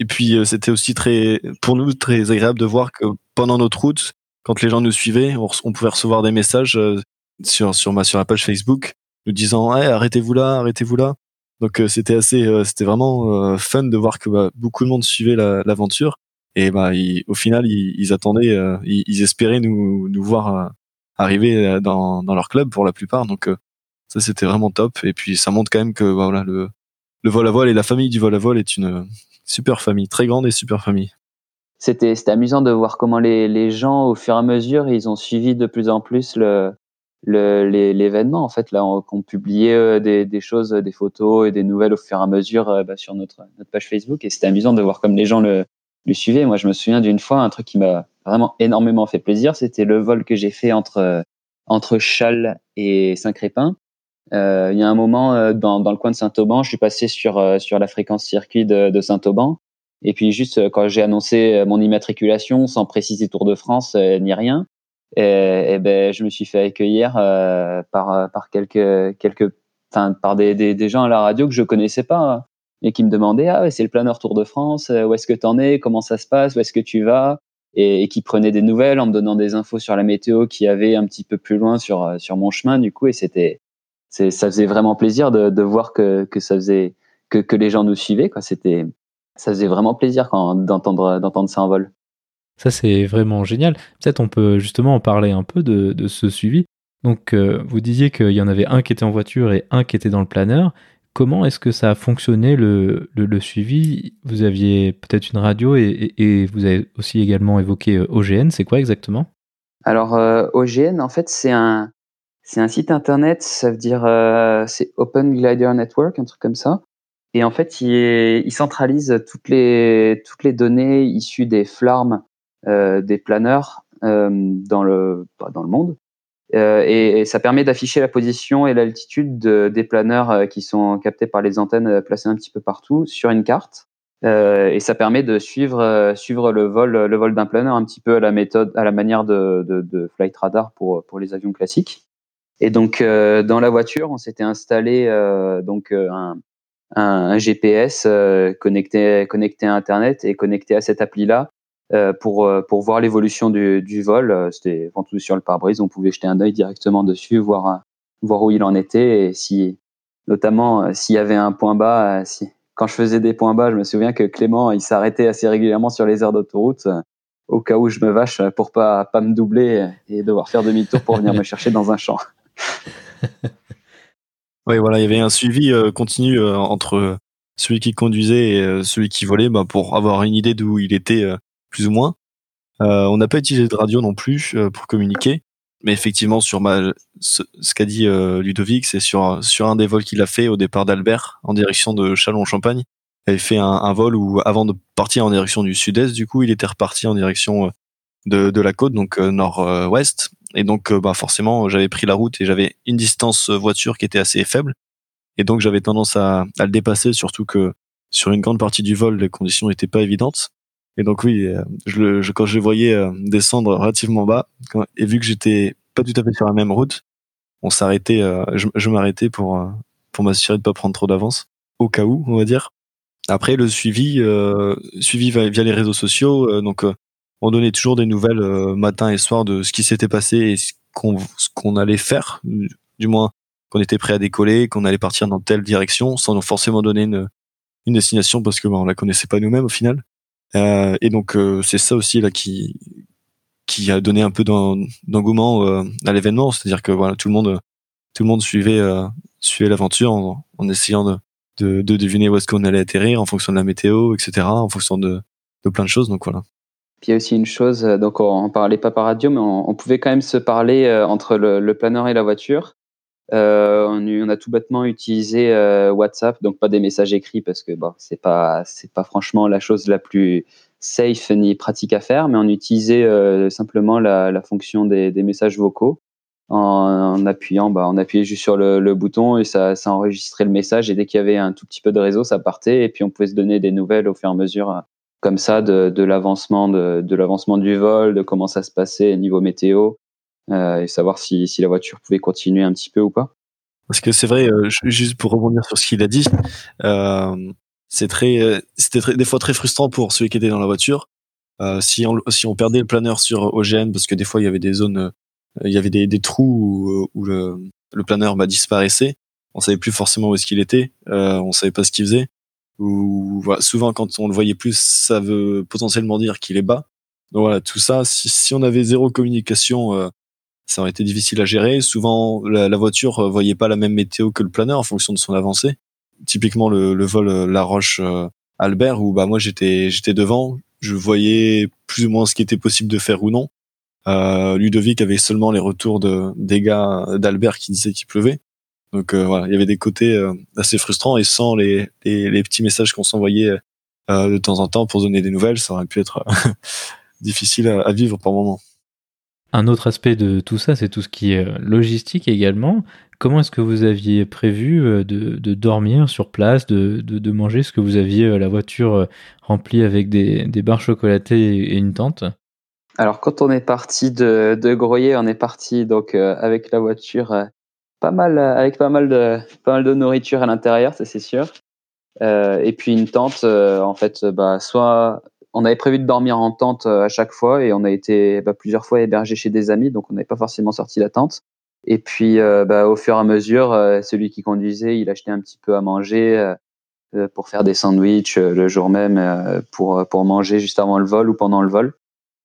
Et puis euh, c'était aussi très, pour nous, très agréable de voir que pendant notre route, quand les gens nous suivaient, on, pouvait recevoir des messages euh, sur sur ma sur la page Facebook nous disant hey, arrêtez-vous là, arrêtez-vous là. Donc c'était assez, c'était vraiment fun de voir que bah, beaucoup de monde suivait l'aventure. Et bah, au final, ils, attendaient, ils, espéraient nous, voir arriver dans, dans leur club pour la plupart. Donc ça, c'était vraiment top. Et puis, ça montre quand même que bah, voilà, le, vol à voile et la famille du vol à voile est une super famille, très grande et super famille. C'était amusant de voir comment les, gens, au fur et à mesure, ils ont suivi de plus en plus l'événement en fait là on, publiait euh, des, choses des photos et des nouvelles au fur et à mesure euh, bah, sur notre notre page Facebook et c'était amusant de voir comme les gens le, moi je me souviens d'une fois un truc qui m'a vraiment énormément fait plaisir c'était le vol que j'ai fait entre entre Châles et Saint-Crépin. Euh, il y a un moment euh, dans, dans, le coin de Saint-Auban, je suis passé sur euh, sur la fréquence circuit de, de Saint-Auban. Et puis juste quand j'ai annoncé mon immatriculation, sans préciser Tour de France ni rien, et, et, ben je me suis fait accueillir par par quelques quelques par des, des, des, gens à la radio que je connaissais pas hein, et qui me demandaient ah c'est le planeur Tour de France, où est-ce que tu en es, comment ça se passe, où est-ce que tu vas? Et, qui prenaient des nouvelles en me donnant des infos sur la météo qui y avait un petit peu plus loin sur sur mon chemin du coup et c'était ça faisait vraiment plaisir de, voir que, que ça faisait que, que les gens nous suivaient quoi. C'était ça faisait vraiment plaisir d'entendre d'entendre ça en vol. Ça c'est vraiment génial. Peut-être on peut justement en parler un peu de, de ce suivi. Donc euh, vous disiez qu'il y en avait un qui était en voiture et un qui était dans le planeur comment est-ce que ça a fonctionné le, suivi? Vous aviez peut-être une radio et, vous avez aussi également évoqué euh, OGN c'est quoi exactement? Alors euh, OGN en fait c'est un site internet, ça veut dire euh, c'est Open Glider Network, un truc comme ça. Et en fait, il, centralise toutes les données issues des flarmes euh, des planeurs dans dans le monde. Euh, et, ça permet d'afficher la position et l'altitude de, des planeurs euh, qui sont captés par les antennes euh, placées un petit peu partout sur une carte. et ça permet de suivre le vol d'un planeur un petit peu à la méthode à la manière de, de, Flight Radar pour les avions classiques. Et donc dans la voiture, on s'était installé donc un, un, GPS connecté connecté à Internet et connecté à cette appli là pour pour voir l'évolution du, du vol. C'était ventouse sur le pare-brise, on pouvait jeter un œil directement dessus, voir voir où il en était et si notamment s'il y avait un point bas. Si quand je faisais des points bas, je me souviens que Clément il s'arrêtait assez régulièrement sur les aires d'autoroute au cas où je me vache pour pas pas me doubler et devoir faire demi-tour pour venir me chercher dans un champ. oui, voilà, il y avait un suivi euh, continu euh, entre celui qui conduisait et euh, celui qui volait bah, pour avoir une idée d'où il était plus ou moins. on n'a pas utilisé de radio non plus pour communiquer, mais effectivement sur ma, ce, qu'a dit Ludovic, c'est sur sur un des vols qu'il a fait au départ d'Albert en direction de Chalon-Champagne. Il avait fait un, un, vol où avant de partir en direction du sud-est, du coup, il était reparti en direction de, de la côte, donc nord-ouest, et donc, euh, bah, forcément, j'avais pris la route et j'avais une distance euh, voiture qui était assez faible. Et donc, j'avais tendance à, à, le dépasser, surtout que sur une grande partie du vol, les conditions n'étaient pas évidentes. Et donc, oui, euh, je le, je, quand je voyais descendre relativement bas, et vu que j'étais pas tout à fait sur la même route, on s'arrêtait, je, je m'arrêtais pour, pour m'assurer de pas prendre trop d'avance, au cas où, on va dire. Après, le suivi, euh, suivi via les réseaux sociaux, donc on donnait toujours des nouvelles euh, matin et soir de ce qui s'était passé et ce qu'on qu'on allait faire, du moins qu'on était prêt à décoller, qu'on allait partir dans telle direction, sans forcément donner une, une destination parce que bah, on la connaissait pas nous-mêmes au final. Et donc c'est ça aussi là qui qui a donné un peu d'engouement à l'événement, c'est-à-dire que voilà tout le monde tout le monde suivait suivait l'aventure en, en, essayant de, de, de deviner où est-ce qu'on allait atterrir en fonction de la météo, etc., en fonction de, de plein de choses. Donc voilà. Puis il y a aussi une chose, euh, donc on, on parlait pas par radio, mais on, on pouvait quand même se parler euh, entre le, le, planeur et la voiture. Euh, on, a tout bêtement utilisé euh, WhatsApp, donc pas des messages écrits parce que bon, c'est pas c'est pas franchement la chose la plus safe ni pratique à faire, mais on utilisait euh, simplement la, fonction des, messages vocaux en, appuyant, bah, on appuyait juste sur le, bouton et ça, enregistrait le message et dès qu'il y avait un tout petit peu de réseau, ça partait et puis on pouvait se donner des nouvelles au fur et à mesure comme ça de, l'avancement de, l'avancement du vol, de comment ça se passait niveau météo, et savoir si, si la voiture pouvait continuer un petit peu ou pas. Parce que c'est vrai, euh, juste pour rebondir sur ce qu'il a dit, euh, c'est très, euh, c'était des fois très frustrant pour ceux qui étaient dans la voiture. Euh, si on si on perdait le planeur sur OGN, parce que des fois il y avait des zones, euh, il y avait des, des trous où, où le, le planeur bah, disparaissait, on savait plus forcément où est-ce qu'il était, on savait pas ce qu'il faisait ou voilà, souvent quand on le voyait plus, ça veut potentiellement dire qu'il est bas. Donc voilà, tout ça, si, si on avait zéro communication, euh, ça aurait été difficile à gérer. Souvent, la, la, voiture euh, voyait pas la même météo que le planeur en fonction de son avancée. Typiquement le, le vol euh, La Roche Albert, où bah moi j'étais j'étais devant, je voyais plus ou moins ce qui était possible de faire ou non. Euh, Ludovic avait seulement les retours de, des gars d'Albert qui disaient qu'il pleuvait. Donc euh, voilà, il y avait des côtés euh, assez frustrants et sans les, les, les petits messages qu'on s'envoyait euh, de temps en temps pour donner des nouvelles, ça aurait pu être difficile à, à, vivre par moment. Un autre aspect de tout ça, c'est tout ce qui est logistique également. Comment est-ce que vous aviez prévu de, de dormir sur place, de, manger? Ce que vous aviez la voiture remplie avec des, des barres chocolatées et une tente? Alors quand on est parti de, de Groyer, on est parti donc avec la voiture pas mal euh, avec pas mal de de nourriture à l'intérieur, ça c'est sûr. Euh, et puis une tente, euh, en fait, bah, soit on avait prévu de dormir en tente euh, à chaque fois et on a été bah, plusieurs fois hébergé chez des amis, donc on n'avait pas forcément sorti la tente. Et puis euh, bah, au fur et à mesure, euh, celui qui conduisait, il achetait un petit peu à manger pour faire des sandwichs le jour même pour manger juste avant le vol ou pendant le vol.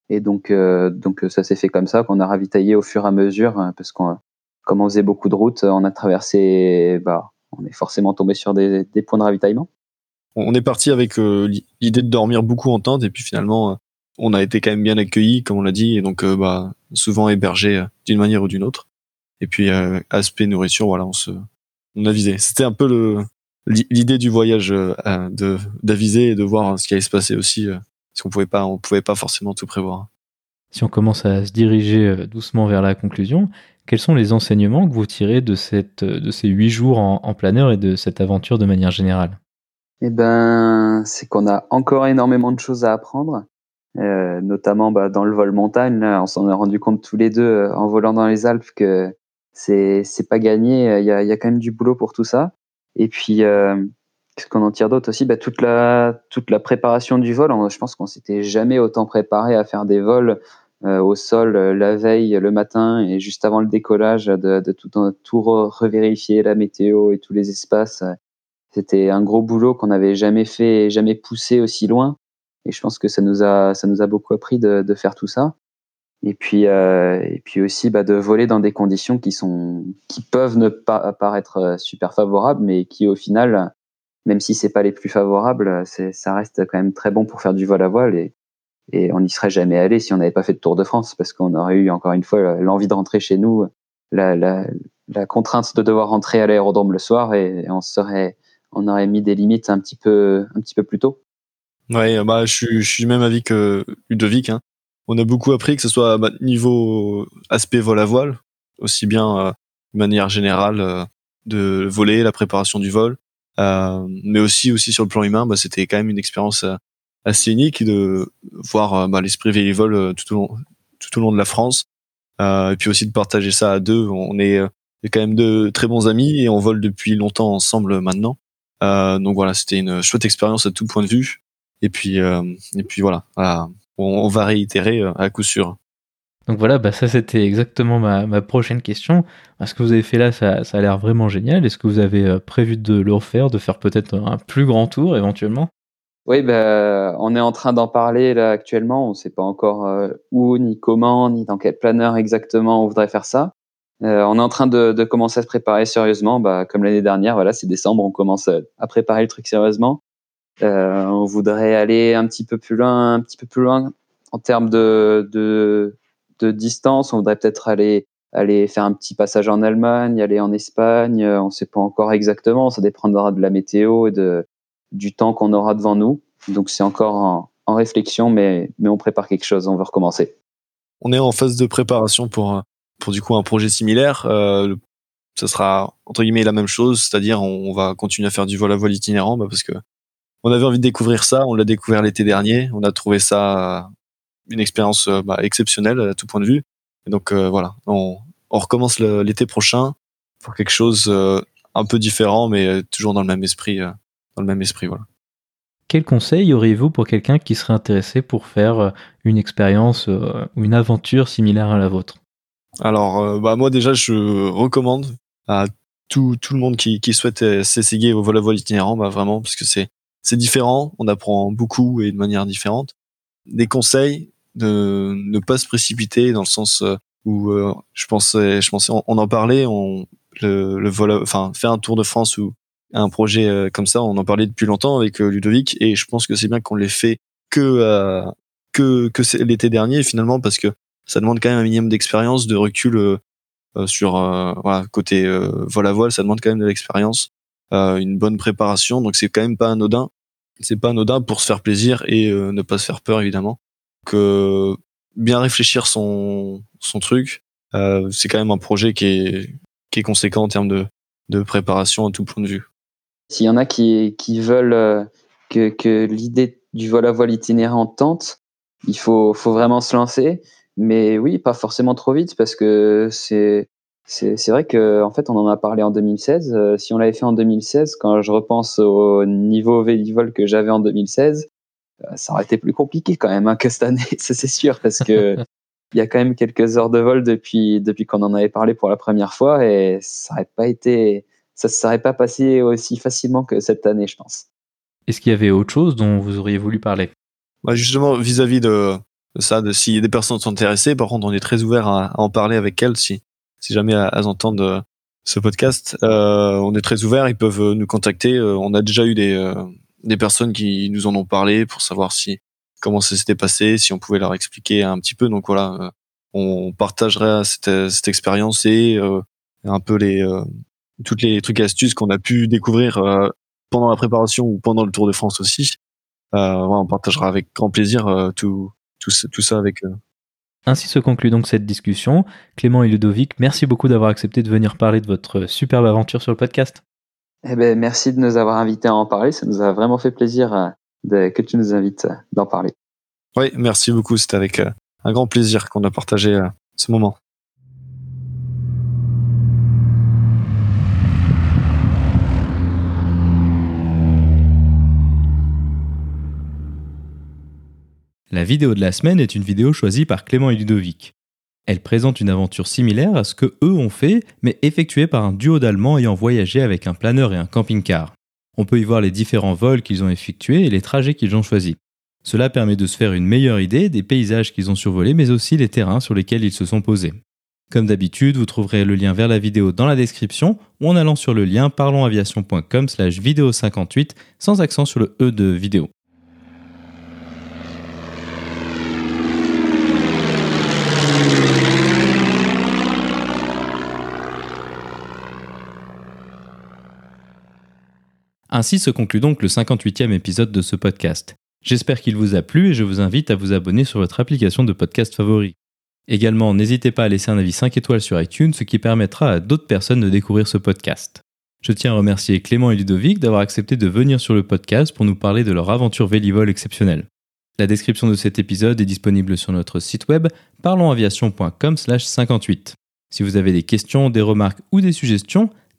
Et donc donc ça s'est fait comme ça qu'on a ravitaillé au fur et à mesure parce qu'on comme on faisait beaucoup de routes, on a traversé, bah, on est forcément tombé sur des points de ravitaillement. On est parti avec euh, l'idée de dormir beaucoup en tente et puis finalement, euh, on a été quand même bien accueillis, comme on l'a dit, et donc euh, bah, souvent hébergés d'une manière ou d'une autre. Et puis aspect nourriture, voilà, on se, on avisait. C'était un peu le l'idée du voyage de d'aviser et de voir ce qui allait se passer aussi, parce qu'on pouvait pas, on pouvait pas forcément tout prévoir. Si on commence à se diriger doucement vers la conclusion, quels sont les enseignements que vous tirez de, cette, de ces huit jours en, en planeur et de cette aventure de manière générale? Eh ben, c'est qu'on a encore énormément de choses à apprendre, euh, notamment bah, dans le vol montagne. On s'en est rendu compte tous les deux euh, en volant dans les Alpes que c'est c'est pas gagné. Il y a, y a quand même du boulot pour tout ça. Et puis, euh, qu'est-ce qu'on en tire d'autre aussi? Bah, toute la toute la préparation du vol. je pense qu'on s'était jamais autant préparé à faire des vols euh, au sol euh, la veille, le matin et juste avant le décollage, de, de tout, tout revérifier la météo et tous les espaces. C'était un gros boulot qu'on n'avait jamais fait, jamais poussé aussi loin. Et je pense que ça nous a, ça nous a beaucoup appris de, de faire tout ça. Et puis, euh, et puis aussi bah, de voler dans des conditions qui sont, qui peuvent ne pas paraître super favorables, mais qui au final, même si c'est pas les plus favorables, ça reste quand même très bon pour faire du vol à voile. Et, et on n'y serait jamais allé si on n'avait pas fait de Tour de France parce qu'on aurait eu encore une fois l'envie de rentrer chez nous, la, la, la contrainte de devoir rentrer à l'aérodrome le soir et on serait, on aurait mis des limites un petit peu, un petit peu plus tôt. Ouais, bah je suis, même avis que Ludovic. Hein. On a beaucoup appris que ce soit bah, niveau aspect vol à voile, aussi bien euh, de manière générale euh, de voler, la préparation du vol, euh, mais aussi aussi sur le plan humain, bah, c'était quand même une expérience assez unique de voir bah, l'esprit euh, tout au long tout au long de la France et puis aussi de partager ça à deux on est quand même de très bons amis et on vole depuis longtemps ensemble maintenant donc voilà c'était une chouette expérience à tout point de vue et puis euh, et puis voilà, voilà. On, on, va réitérer à coup sûr Donc voilà, bah ça c'était exactement ma, prochaine question. Ce que vous avez fait là, ça, ça a l'air vraiment génial. Est-ce que vous avez prévu de le refaire, de faire peut-être un plus grand tour éventuellement? Oui, ben, on est en train d'en parler là actuellement. On ne sait pas encore euh, où, ni comment, ni dans quel planeur exactement on voudrait faire ça. Euh, on est en train de, commencer à se préparer sérieusement. Bah, comme l'année dernière, voilà, c'est décembre, on commence à préparer le truc sérieusement. Euh, on voudrait aller un petit peu plus loin, un petit peu plus loin en termes de, distance. On voudrait peut-être aller faire un petit passage en Allemagne, aller en Espagne. On ne sait pas encore exactement. Ça dépendra de la météo et du temps qu'on aura devant nous. Donc c'est encore en, réflexion, mais, mais on prépare quelque chose, on veut recommencer. On est en phase de préparation pour, pour du coup un projet similaire. Euh, ça sera entre guillemets la même chose, c'est-à-dire on, va continuer à faire du vol à vol itinérant bah, parce que on avait envie de découvrir ça, on l'a découvert l'été dernier, on a trouvé ça une expérience euh, bah, exceptionnelle à tout point de vue. Et donc euh, voilà, on, recommence l'été prochain pour quelque chose euh, un peu différent, mais toujours dans le même esprit dans le même esprit. Voilà. Quel conseil auriez-vous pour quelqu'un qui serait intéressé pour faire une expérience ou une aventure similaire à la vôtre? Alors, euh, bah moi déjà, je recommande à tout, tout le monde qui, qui souhaite s'essayer au vol à vol itinérant, bah vraiment, parce que c'est c'est différent, on apprend beaucoup et de manière différente. Des conseils de ne pas se précipiter dans le sens où je pensais, je pensais, on, en parlait, on le, le vol, enfin faire un tour de France ou un projet euh, comme ça. On en parlait depuis longtemps avec euh, Ludovic et je pense que c'est bien qu'on l'ait fait que euh, que que l'été dernier finalement parce que ça demande quand même un minimum d'expérience, de recul sur voilà côté vol à voile. Ça demande quand même de l'expérience, une bonne préparation. Donc c'est quand même pas anodin. C'est pas anodin pour se faire plaisir et ne pas se faire peur évidemment. Que bien réfléchir son son truc. c'est quand même un projet qui est qui est conséquent en termes de de préparation à tout point de vue. S'il y en a qui, qui veulent euh, que, que l'idée du vol à voile itinérant tente, il faut, faut vraiment se lancer. Mais oui, pas forcément trop vite parce que c'est c'est vrai que en fait on en a parlé en 2016. Euh, si on l'avait fait en 2016, quand je repense au niveau vélivol que j'avais en 2016, euh, ça aurait été plus compliqué quand même hein, que cette année, ça c'est sûr, parce que il y a quand même quelques heures de vol depuis depuis qu'on en avait parlé pour la première fois et ça n'aurait pas été ça ne serait pas passé aussi facilement que cette année, je pense. Est-ce qu'il y avait autre chose dont vous auriez voulu parler? Bah Justement, vis-à-vis de, ça, de si des personnes sont intéressées, par contre, on est très ouvert à, en parler avec elles si, si jamais elles entendent euh, ce podcast. Euh, on est très ouvert, ils peuvent nous contacter. Euh, on a déjà eu des, euh, des personnes qui nous en ont parlé pour savoir si comment ça s'était passé, si on pouvait leur expliquer un petit peu. Donc voilà, on partagerait cette, cette expérience et un peu les, toutes les trucs et astuces qu'on a pu découvrir euh, pendant la préparation ou pendant le Tour de France aussi. Euh, on partagera avec grand plaisir euh, tout, tout, tout, ça avec eux. Ainsi se conclut donc cette discussion. Clément et Ludovic, merci beaucoup d'avoir accepté de venir parler de votre superbe aventure sur le podcast. Eh ben, merci de nous avoir invités à en parler. Ça nous a vraiment fait plaisir de, que tu nous invites d'en parler. Oui, merci beaucoup. C'était avec un grand plaisir qu'on a partagé ce moment. La vidéo de la semaine est une vidéo choisie par Clément et Ludovic. Elle présente une aventure similaire à ce que eux ont fait, mais effectuée par un duo d'Allemands ayant voyagé avec un planeur et un camping-car. On peut y voir les différents vols qu'ils ont effectués et les trajets qu'ils ont choisis. Cela permet de se faire une meilleure idée des paysages qu'ils ont survolés, mais aussi les terrains sur lesquels ils se sont posés. Comme d'habitude, vous trouverez le lien vers la vidéo dans la description ou en allant sur le lien parlonsaviation.com slash vidéo 58 sans accent sur le E de vidéo. Ainsi se conclut donc le 58e épisode de ce podcast. J'espère qu'il vous a plu et je vous invite à vous abonner sur votre application de podcast favori. Également, n'hésitez pas à laisser un avis 5 étoiles sur iTunes, ce qui permettra à d'autres personnes de découvrir ce podcast. Je tiens à remercier Clément et Ludovic d'avoir accepté de venir sur le podcast pour nous parler de leur aventure Vélivol exceptionnelle. La description de cet épisode est disponible sur notre site web parlonsaviation.com/58. Si vous avez des questions, des remarques ou des suggestions,